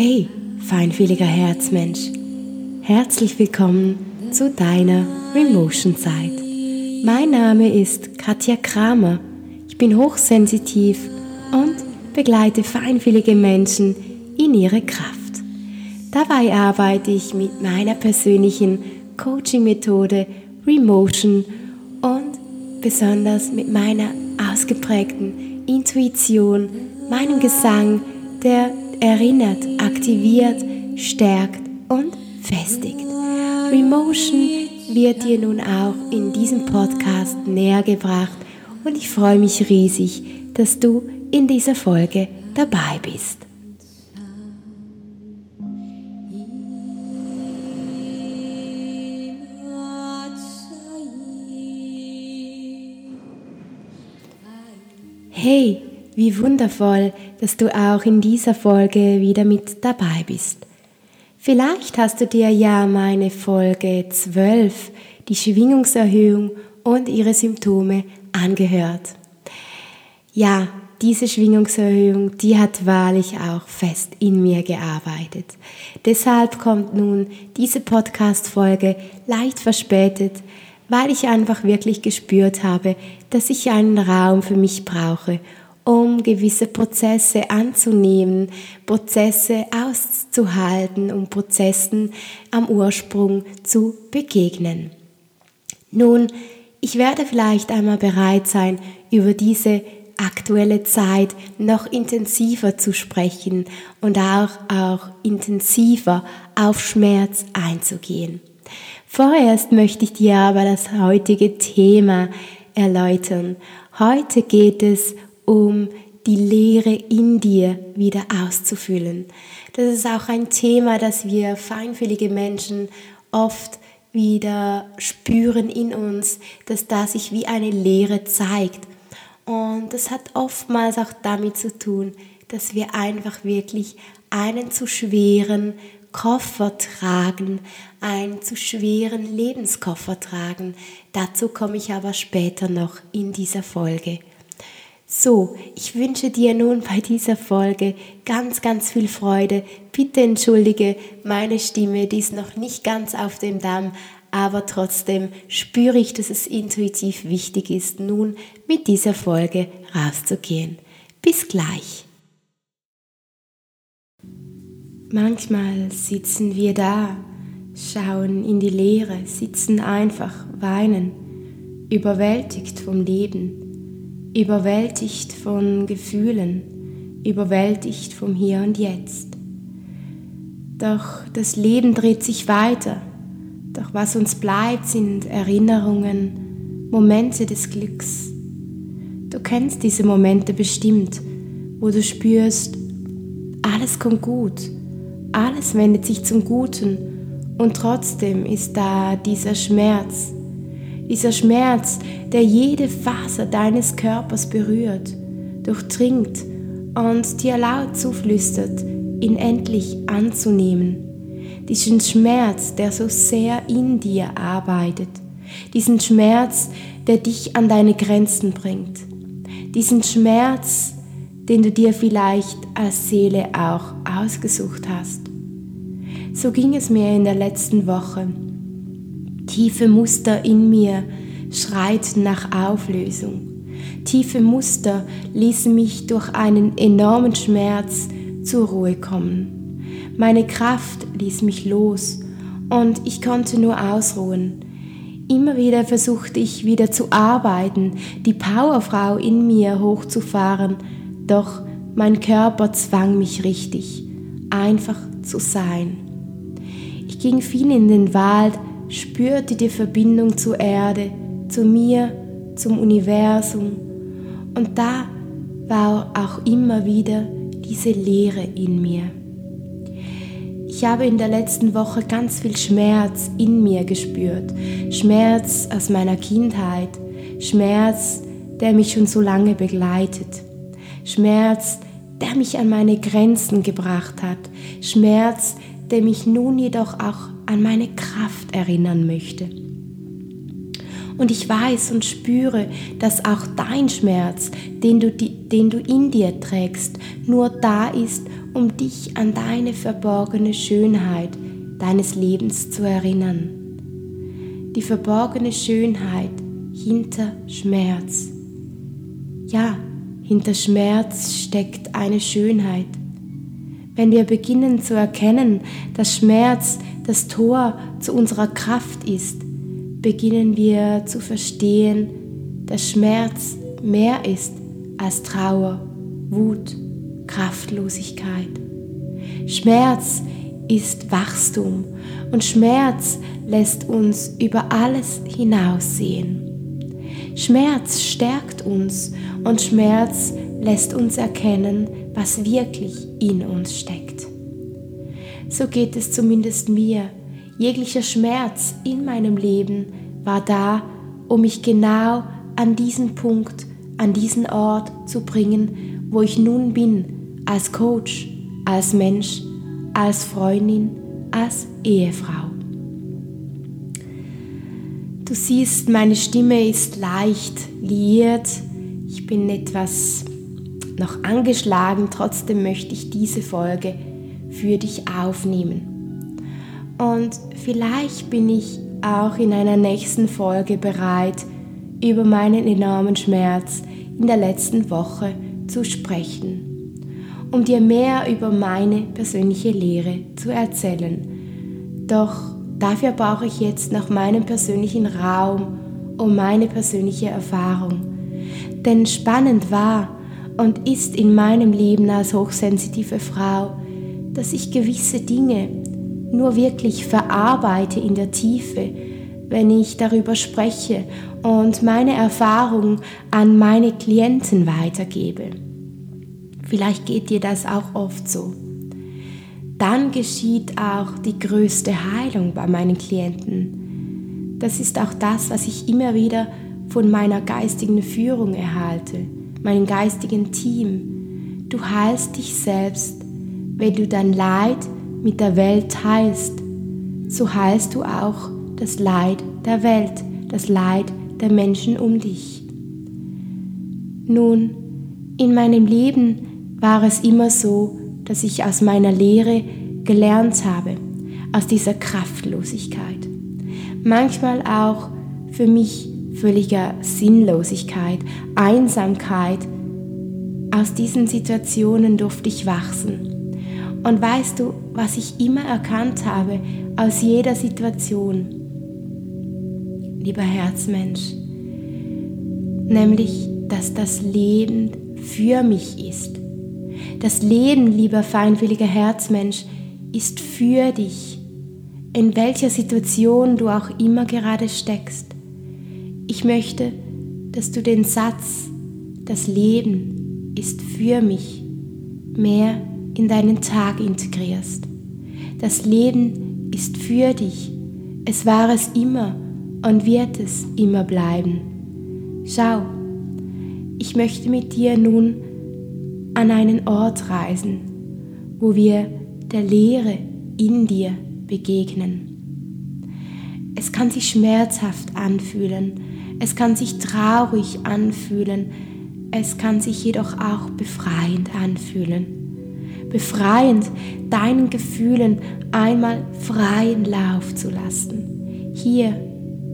Hey, feinfühliger Herzmensch. Herzlich willkommen zu deiner Remotion Zeit. Mein Name ist Katja Kramer. Ich bin hochsensitiv und begleite feinfühlige Menschen in ihre Kraft. Dabei arbeite ich mit meiner persönlichen Coaching-Methode Remotion und besonders mit meiner ausgeprägten Intuition, meinem Gesang, der erinnert, aktiviert, stärkt und festigt. Remotion wird dir nun auch in diesem Podcast näher gebracht und ich freue mich riesig, dass du in dieser Folge dabei bist. Hey, wie wundervoll, dass du auch in dieser Folge wieder mit dabei bist. Vielleicht hast du dir ja meine Folge 12, die Schwingungserhöhung und ihre Symptome, angehört. Ja, diese Schwingungserhöhung, die hat wahrlich auch fest in mir gearbeitet. Deshalb kommt nun diese Podcast-Folge leicht verspätet, weil ich einfach wirklich gespürt habe, dass ich einen Raum für mich brauche, um gewisse Prozesse anzunehmen, Prozesse auszuhalten, um Prozessen am Ursprung zu begegnen. Nun, ich werde vielleicht einmal bereit sein, über diese aktuelle Zeit noch intensiver zu sprechen und auch, auch intensiver auf Schmerz einzugehen. Vorerst möchte ich dir aber das heutige Thema erläutern. Heute geht es um die Leere in dir wieder auszufüllen. Das ist auch ein Thema, das wir feinfühlige Menschen oft wieder spüren in uns, dass da sich wie eine Leere zeigt. Und das hat oftmals auch damit zu tun, dass wir einfach wirklich einen zu schweren Koffer tragen, einen zu schweren Lebenskoffer tragen. Dazu komme ich aber später noch in dieser Folge. So, ich wünsche dir nun bei dieser Folge ganz, ganz viel Freude. Bitte entschuldige meine Stimme, die ist noch nicht ganz auf dem Damm, aber trotzdem spüre ich, dass es intuitiv wichtig ist, nun mit dieser Folge rauszugehen. Bis gleich. Manchmal sitzen wir da, schauen in die Leere, sitzen einfach, weinen, überwältigt vom Leben überwältigt von Gefühlen, überwältigt vom Hier und Jetzt. Doch das Leben dreht sich weiter. Doch was uns bleibt, sind Erinnerungen, Momente des Glücks. Du kennst diese Momente bestimmt, wo du spürst, alles kommt gut, alles wendet sich zum Guten und trotzdem ist da dieser Schmerz, dieser Schmerz, der jede Faser deines Körpers berührt, durchdringt und dir laut zuflüstert, ihn endlich anzunehmen. Diesen Schmerz, der so sehr in dir arbeitet. Diesen Schmerz, der dich an deine Grenzen bringt. Diesen Schmerz, den du dir vielleicht als Seele auch ausgesucht hast. So ging es mir in der letzten Woche Tiefe Muster in mir schreiten nach Auflösung. Tiefe Muster ließen mich durch einen enormen Schmerz zur Ruhe kommen. Meine Kraft ließ mich los und ich konnte nur ausruhen. Immer wieder versuchte ich wieder zu arbeiten, die Powerfrau in mir hochzufahren, doch mein Körper zwang mich richtig, einfach zu sein. Ich ging viel in den Wald, spürte die Verbindung zur Erde, zu mir, zum Universum. Und da war auch immer wieder diese Leere in mir. Ich habe in der letzten Woche ganz viel Schmerz in mir gespürt. Schmerz aus meiner Kindheit. Schmerz, der mich schon so lange begleitet. Schmerz, der mich an meine Grenzen gebracht hat. Schmerz, der mich nun jedoch auch an meine Kraft erinnern möchte. Und ich weiß und spüre, dass auch dein Schmerz, den du, den du in dir trägst, nur da ist, um dich an deine verborgene Schönheit deines Lebens zu erinnern. Die verborgene Schönheit hinter Schmerz. Ja, hinter Schmerz steckt eine Schönheit. Wenn wir beginnen zu erkennen, dass Schmerz das Tor zu unserer Kraft ist, beginnen wir zu verstehen, dass Schmerz mehr ist als Trauer, Wut, Kraftlosigkeit. Schmerz ist Wachstum und Schmerz lässt uns über alles hinaussehen. Schmerz stärkt uns und Schmerz lässt uns erkennen, was wirklich in uns steckt. So geht es zumindest mir. Jeglicher Schmerz in meinem Leben war da, um mich genau an diesen Punkt, an diesen Ort zu bringen, wo ich nun bin, als Coach, als Mensch, als Freundin, als Ehefrau. Du siehst, meine Stimme ist leicht liiert. Ich bin etwas noch angeschlagen, trotzdem möchte ich diese Folge für dich aufnehmen. Und vielleicht bin ich auch in einer nächsten Folge bereit, über meinen enormen Schmerz in der letzten Woche zu sprechen, um dir mehr über meine persönliche Lehre zu erzählen. Doch Dafür brauche ich jetzt noch meinen persönlichen Raum und meine persönliche Erfahrung. Denn spannend war und ist in meinem Leben als hochsensitive Frau, dass ich gewisse Dinge nur wirklich verarbeite in der Tiefe, wenn ich darüber spreche und meine Erfahrung an meine Klienten weitergebe. Vielleicht geht dir das auch oft so dann geschieht auch die größte Heilung bei meinen Klienten. Das ist auch das, was ich immer wieder von meiner geistigen Führung erhalte, meinem geistigen Team. Du heilst dich selbst, wenn du dein Leid mit der Welt teilst. So heilst du auch das Leid der Welt, das Leid der Menschen um dich. Nun, in meinem Leben war es immer so, dass ich aus meiner Lehre gelernt habe, aus dieser Kraftlosigkeit. Manchmal auch für mich völliger Sinnlosigkeit, Einsamkeit. Aus diesen Situationen durfte ich wachsen. Und weißt du, was ich immer erkannt habe aus jeder Situation? Lieber Herzmensch, nämlich, dass das Leben für mich ist das Leben, lieber feinfühliger Herzmensch, ist für dich, in welcher Situation du auch immer gerade steckst. Ich möchte, dass du den Satz, das Leben ist für mich, mehr in deinen Tag integrierst. Das Leben ist für dich. Es war es immer und wird es immer bleiben. Schau, ich möchte mit dir nun an einen Ort reisen, wo wir der Leere in dir begegnen. Es kann sich schmerzhaft anfühlen, es kann sich traurig anfühlen, es kann sich jedoch auch befreiend anfühlen. Befreiend, deinen Gefühlen einmal freien Lauf zu lassen. Hier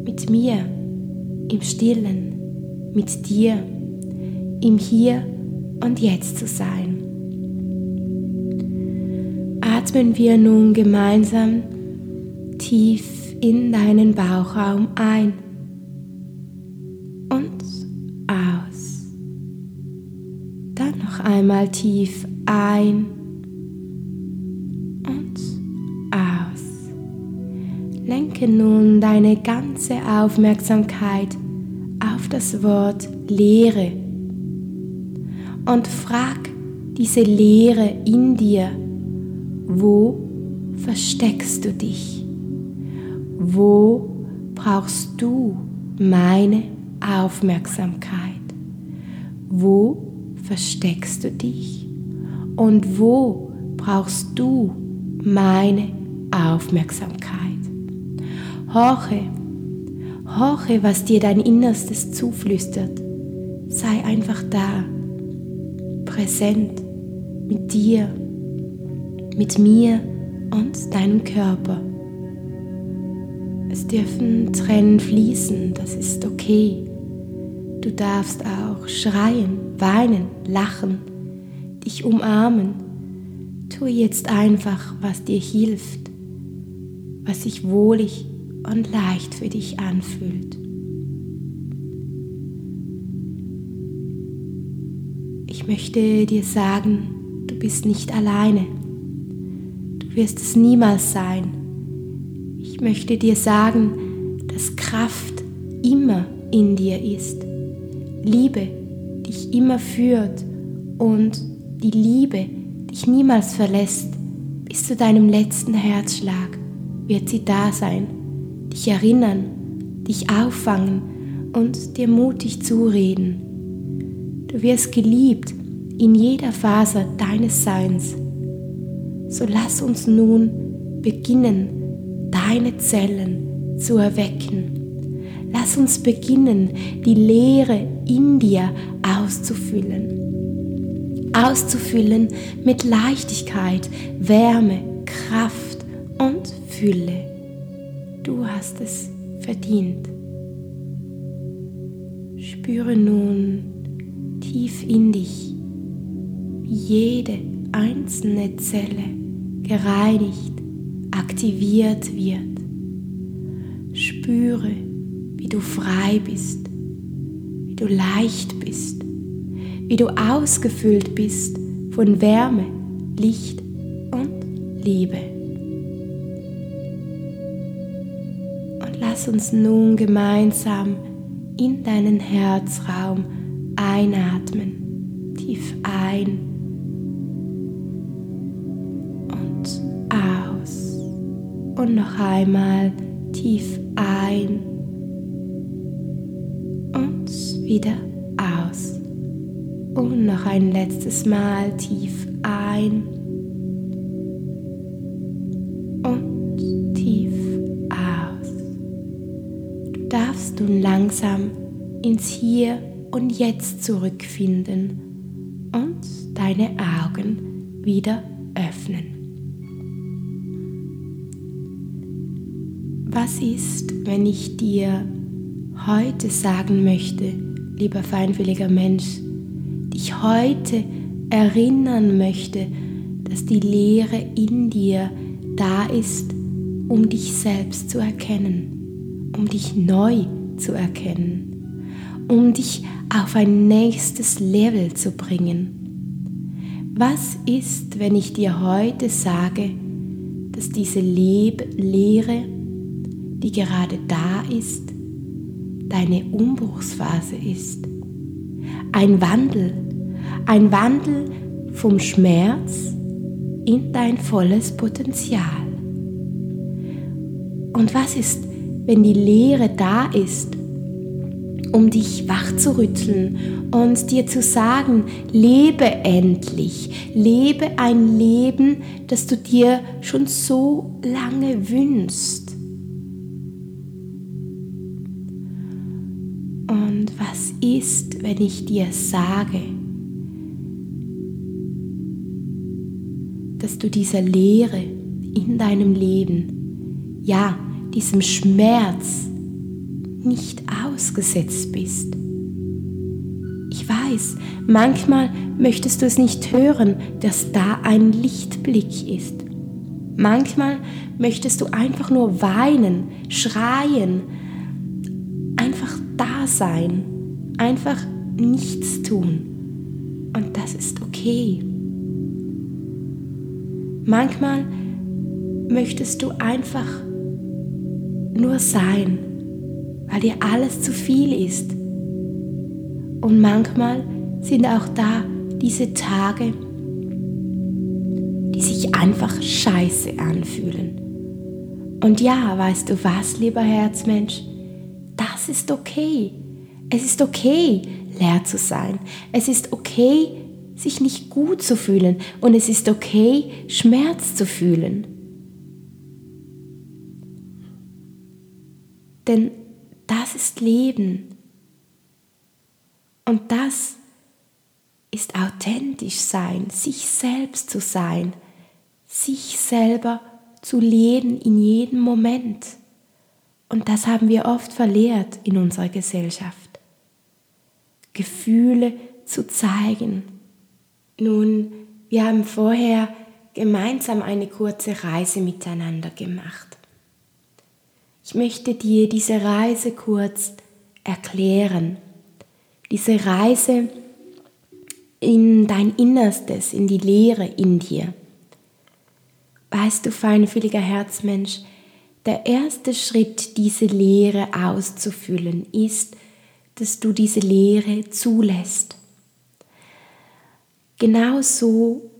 mit mir, im Stillen, mit dir, im Hier und Jetzt zu sein. Atmen wir nun gemeinsam tief in deinen Bauchraum ein und aus. Dann noch einmal tief ein Lenke nun deine ganze Aufmerksamkeit auf das Wort Leere und frag diese Leere in dir, wo versteckst du dich? Wo brauchst du meine Aufmerksamkeit? Wo versteckst du dich? Und wo brauchst du meine Aufmerksamkeit? Horche, Horche, was dir dein Innerstes zuflüstert. Sei einfach da, präsent mit dir, mit mir und deinem Körper. Es dürfen Tränen fließen, das ist okay. Du darfst auch schreien, weinen, lachen, dich umarmen. Tu jetzt einfach, was dir hilft, was sich wohlig und leicht für dich anfühlt. Ich möchte dir sagen, du bist nicht alleine. Du wirst es niemals sein. Ich möchte dir sagen, dass Kraft immer in dir ist. Liebe dich immer führt und die Liebe dich niemals verlässt. Bis zu deinem letzten Herzschlag wird sie da sein, dich erinnern, dich auffangen und dir mutig zureden. Du wirst geliebt in jeder Phase deines Seins. So lass uns nun beginnen, deine Zellen zu erwecken. Lass uns beginnen, die Leere in dir auszufüllen. Auszufüllen mit Leichtigkeit, Wärme, Kraft und Fülle. Du hast es verdient. Spüre nun tief in dich, wie jede einzelne Zelle gereinigt, aktiviert wird. Spüre, wie du frei bist, wie du leicht bist, wie du ausgefüllt bist von Wärme, Licht und Liebe. Lass uns nun gemeinsam in deinen Herzraum Einatmen, tief ein und aus. Und noch einmal tief ein und wieder aus. Und noch ein letztes Mal tief ein nun langsam ins Hier und Jetzt zurückfinden und deine Augen wieder öffnen. Was ist, wenn ich dir heute sagen möchte, lieber feinfühliger Mensch, dich heute erinnern möchte, dass die Lehre in dir da ist, um dich selbst zu erkennen, um dich neu zu erkennen um dich auf ein nächstes Level zu bringen. Was ist, wenn ich dir heute sage, dass diese Leb Lehre, die gerade da ist, deine Umbruchsphase ist? Ein Wandel, ein Wandel vom Schmerz in dein volles Potenzial. Und was ist, wenn die Lehre da ist um dich wach zu rütteln und dir zu sagen, lebe endlich, lebe ein Leben, das du dir schon so lange wünschst. Und was ist, wenn ich dir sage, dass du dieser Leere in deinem Leben, ja, diesem Schmerz, nicht ausgesetzt bist. Ich weiß, manchmal möchtest du es nicht hören, dass da ein Lichtblick ist. Manchmal möchtest du einfach nur weinen, schreien, einfach da sein, einfach nichts tun. Und das ist okay. Manchmal möchtest du einfach nur sein weil dir alles zu viel ist. Und manchmal sind auch da diese Tage, die sich einfach scheiße anfühlen. Und ja, weißt du was, lieber Herzmensch, das ist okay. Es ist okay, leer zu sein. Es ist okay, sich nicht gut zu fühlen. Und es ist okay, Schmerz zu fühlen. Denn das ist Leben. Und das ist authentisch sein, sich selbst zu sein, sich selber zu leben in jedem Moment. Und das haben wir oft verlehrt in unserer Gesellschaft. Gefühle zu zeigen. Nun, wir haben vorher gemeinsam eine kurze Reise miteinander gemacht. Ich möchte dir diese Reise kurz erklären. Diese Reise in dein Innerstes, in die Leere in dir. Weißt du, feinfühliger Herzmensch, der erste Schritt, diese Leere auszufüllen, ist, dass du diese Leere zulässt. Genauso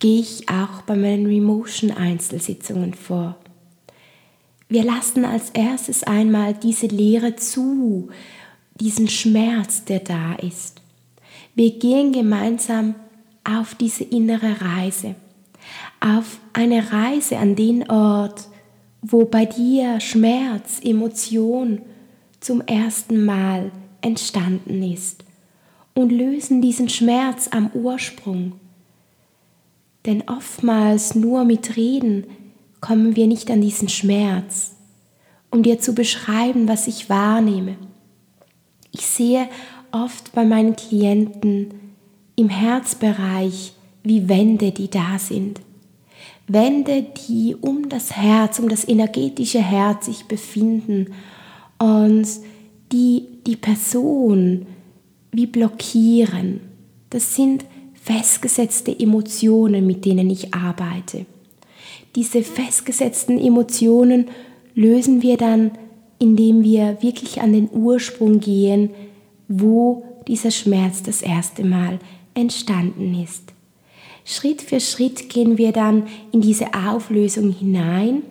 gehe ich auch bei meinen Remotion Einzelsitzungen vor. Wir lassen als erstes einmal diese Leere zu, diesen Schmerz, der da ist. Wir gehen gemeinsam auf diese innere Reise, auf eine Reise an den Ort, wo bei dir Schmerz, Emotion zum ersten Mal entstanden ist und lösen diesen Schmerz am Ursprung. Denn oftmals nur mit Reden kommen wir nicht an diesen Schmerz, um dir zu beschreiben, was ich wahrnehme. Ich sehe oft bei meinen Klienten im Herzbereich wie Wände, die da sind. Wände, die um das Herz, um das energetische Herz sich befinden und die die Person wie blockieren. Das sind festgesetzte Emotionen, mit denen ich arbeite. Diese festgesetzten Emotionen lösen wir dann, indem wir wirklich an den Ursprung gehen, wo dieser Schmerz das erste Mal entstanden ist. Schritt für Schritt gehen wir dann in diese Auflösung hinein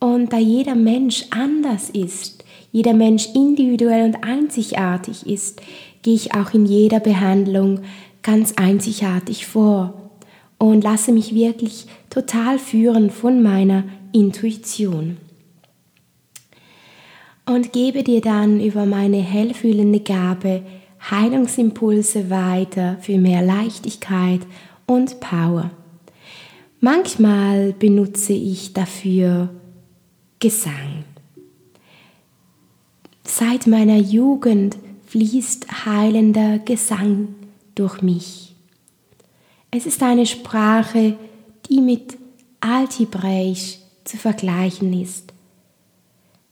und da jeder Mensch anders ist, jeder Mensch individuell und einzigartig ist, gehe ich auch in jeder Behandlung ganz einzigartig vor und lasse mich wirklich total führen von meiner Intuition. Und gebe dir dann über meine hellfühlende Gabe Heilungsimpulse weiter für mehr Leichtigkeit und Power. Manchmal benutze ich dafür Gesang. Seit meiner Jugend fließt heilender Gesang durch mich. Es ist eine Sprache, die mit Altibräisch zu vergleichen ist.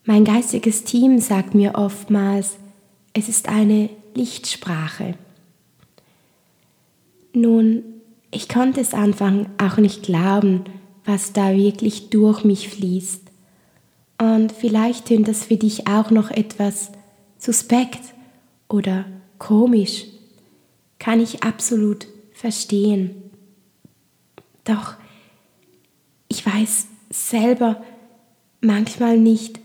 Mein geistiges Team sagt mir oftmals, es ist eine Lichtsprache. Nun, ich konnte es Anfang auch nicht glauben, was da wirklich durch mich fließt. Und vielleicht tönt das für dich auch noch etwas suspekt oder komisch. Kann ich absolut verstehen. Doch ich weiß selber manchmal nicht,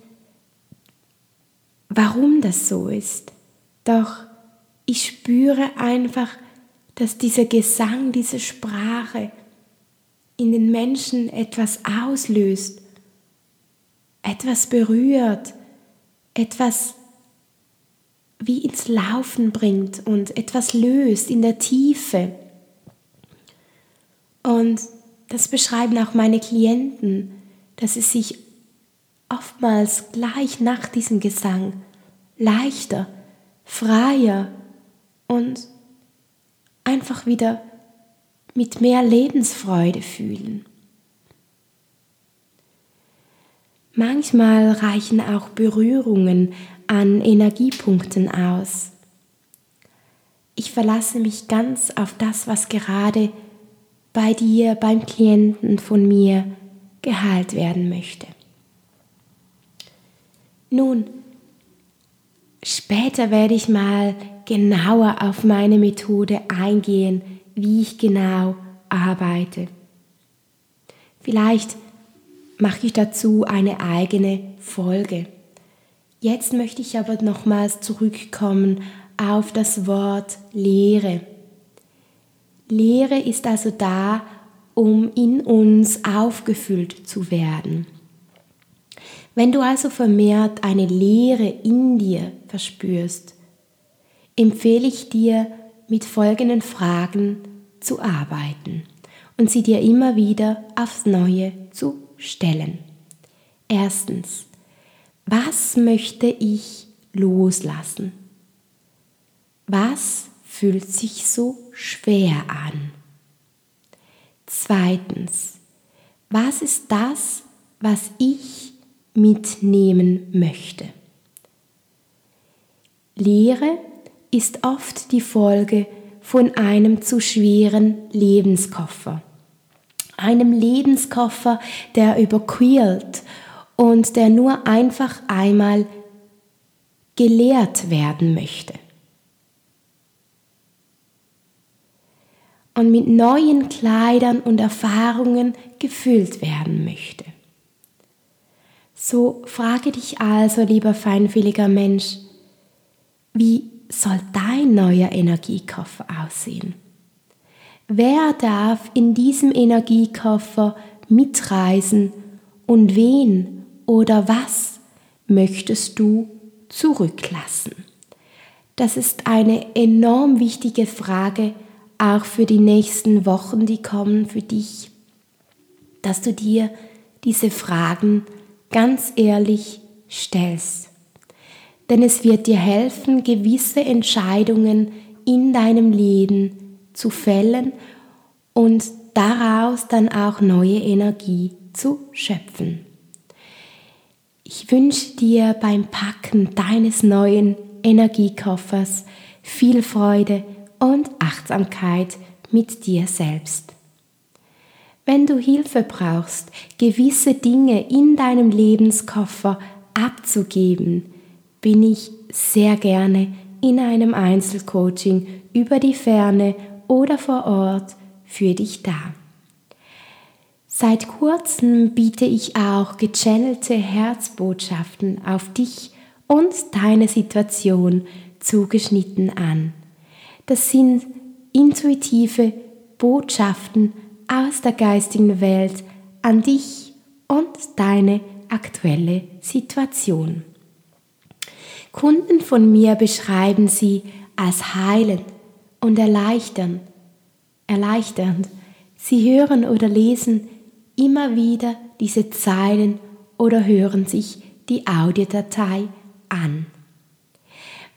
warum das so ist. Doch ich spüre einfach, dass dieser Gesang, diese Sprache in den Menschen etwas auslöst, etwas berührt, etwas wie ins Laufen bringt und etwas löst in der Tiefe. Und das beschreiben auch meine Klienten, dass es sich oftmals gleich nach diesem Gesang leichter, freier und einfach wieder mit mehr Lebensfreude fühlen. Manchmal reichen auch Berührungen an Energiepunkten aus. Ich verlasse mich ganz auf das, was gerade bei dir, beim Klienten von mir geheilt werden möchte. Nun, später werde ich mal genauer auf meine Methode eingehen, wie ich genau arbeite. Vielleicht mache ich dazu eine eigene Folge. Jetzt möchte ich aber nochmals zurückkommen auf das Wort Lehre. Lehre ist also da, um in uns aufgefüllt zu werden. Wenn du also vermehrt eine Leere in dir verspürst, empfehle ich dir, mit folgenden Fragen zu arbeiten und sie dir immer wieder aufs Neue zu stellen. Erstens, was möchte ich loslassen? Was fühlt sich so schwer an? Zweitens, was ist das, was ich mitnehmen möchte? Lehre ist oft die Folge von einem zu schweren Lebenskoffer. Einem Lebenskoffer, der überquillt und der nur einfach einmal geleert werden möchte. Und mit neuen Kleidern und Erfahrungen gefüllt werden möchte. So frage dich also, lieber feinfühliger Mensch, wie soll dein neuer Energiekoffer aussehen? Wer darf in diesem Energiekoffer mitreisen und wen oder was möchtest du zurücklassen? Das ist eine enorm wichtige Frage, auch für die nächsten Wochen, die kommen für dich, dass du dir diese Fragen ganz ehrlich stellst. Denn es wird dir helfen, gewisse Entscheidungen in deinem Leben zu fällen und daraus dann auch neue Energie zu schöpfen. Ich wünsche dir beim Packen deines neuen Energiekoffers viel Freude und Achtsamkeit mit dir selbst. Wenn du Hilfe brauchst, gewisse Dinge in deinem Lebenskoffer abzugeben, bin ich sehr gerne in einem Einzelcoaching über die Ferne oder vor Ort für dich da. Seit kurzem biete ich auch gechannelte Herzbotschaften auf dich und deine Situation zugeschnitten an. Das sind intuitive Botschaften aus der geistigen Welt an dich und deine aktuelle Situation. Kunden von mir beschreiben sie als heilend und erleichtern, erleichternd. Sie hören oder lesen immer wieder diese Zeilen oder hören sich die Audiodatei an.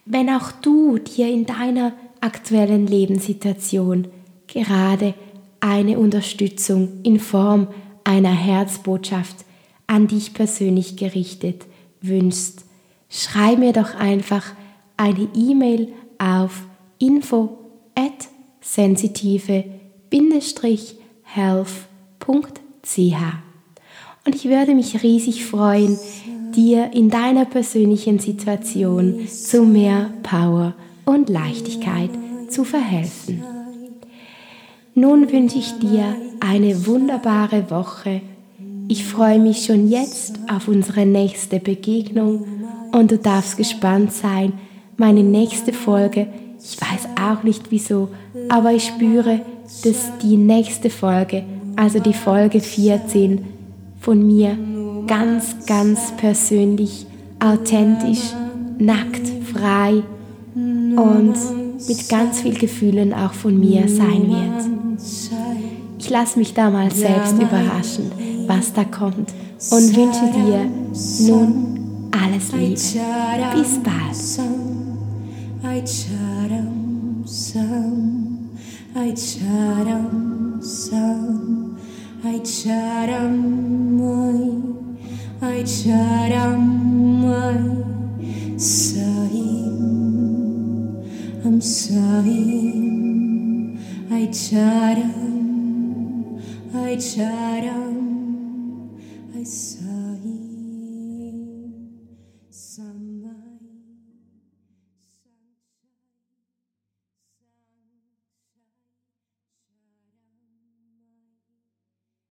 Wenn auch du dir in deiner aktuellen Lebenssituation gerade eine Unterstützung in Form einer Herzbotschaft an dich persönlich gerichtet wünschst, schreib mir doch einfach eine E-Mail auf info at sensitive-health.ch und ich würde mich riesig freuen, dir in deiner persönlichen Situation zu mehr Power und Leichtigkeit zu verhelfen. Nun wünsche ich dir eine wunderbare Woche. Ich freue mich schon jetzt auf unsere nächste Begegnung und du darfst gespannt sein. Meine nächste Folge, ich weiß auch nicht wieso, aber ich spüre, dass die nächste Folge, also die Folge 14 von mir, ganz, ganz persönlich, authentisch, nackt, frei und mit ganz viel Gefühlen auch von mir sein wird. Ich lasse mich da mal selbst überraschen, was da kommt und wünsche dir nun alles Liebe. Bis bald. I charam sam, I charam sam, Saim, Aicharam, Aicharam.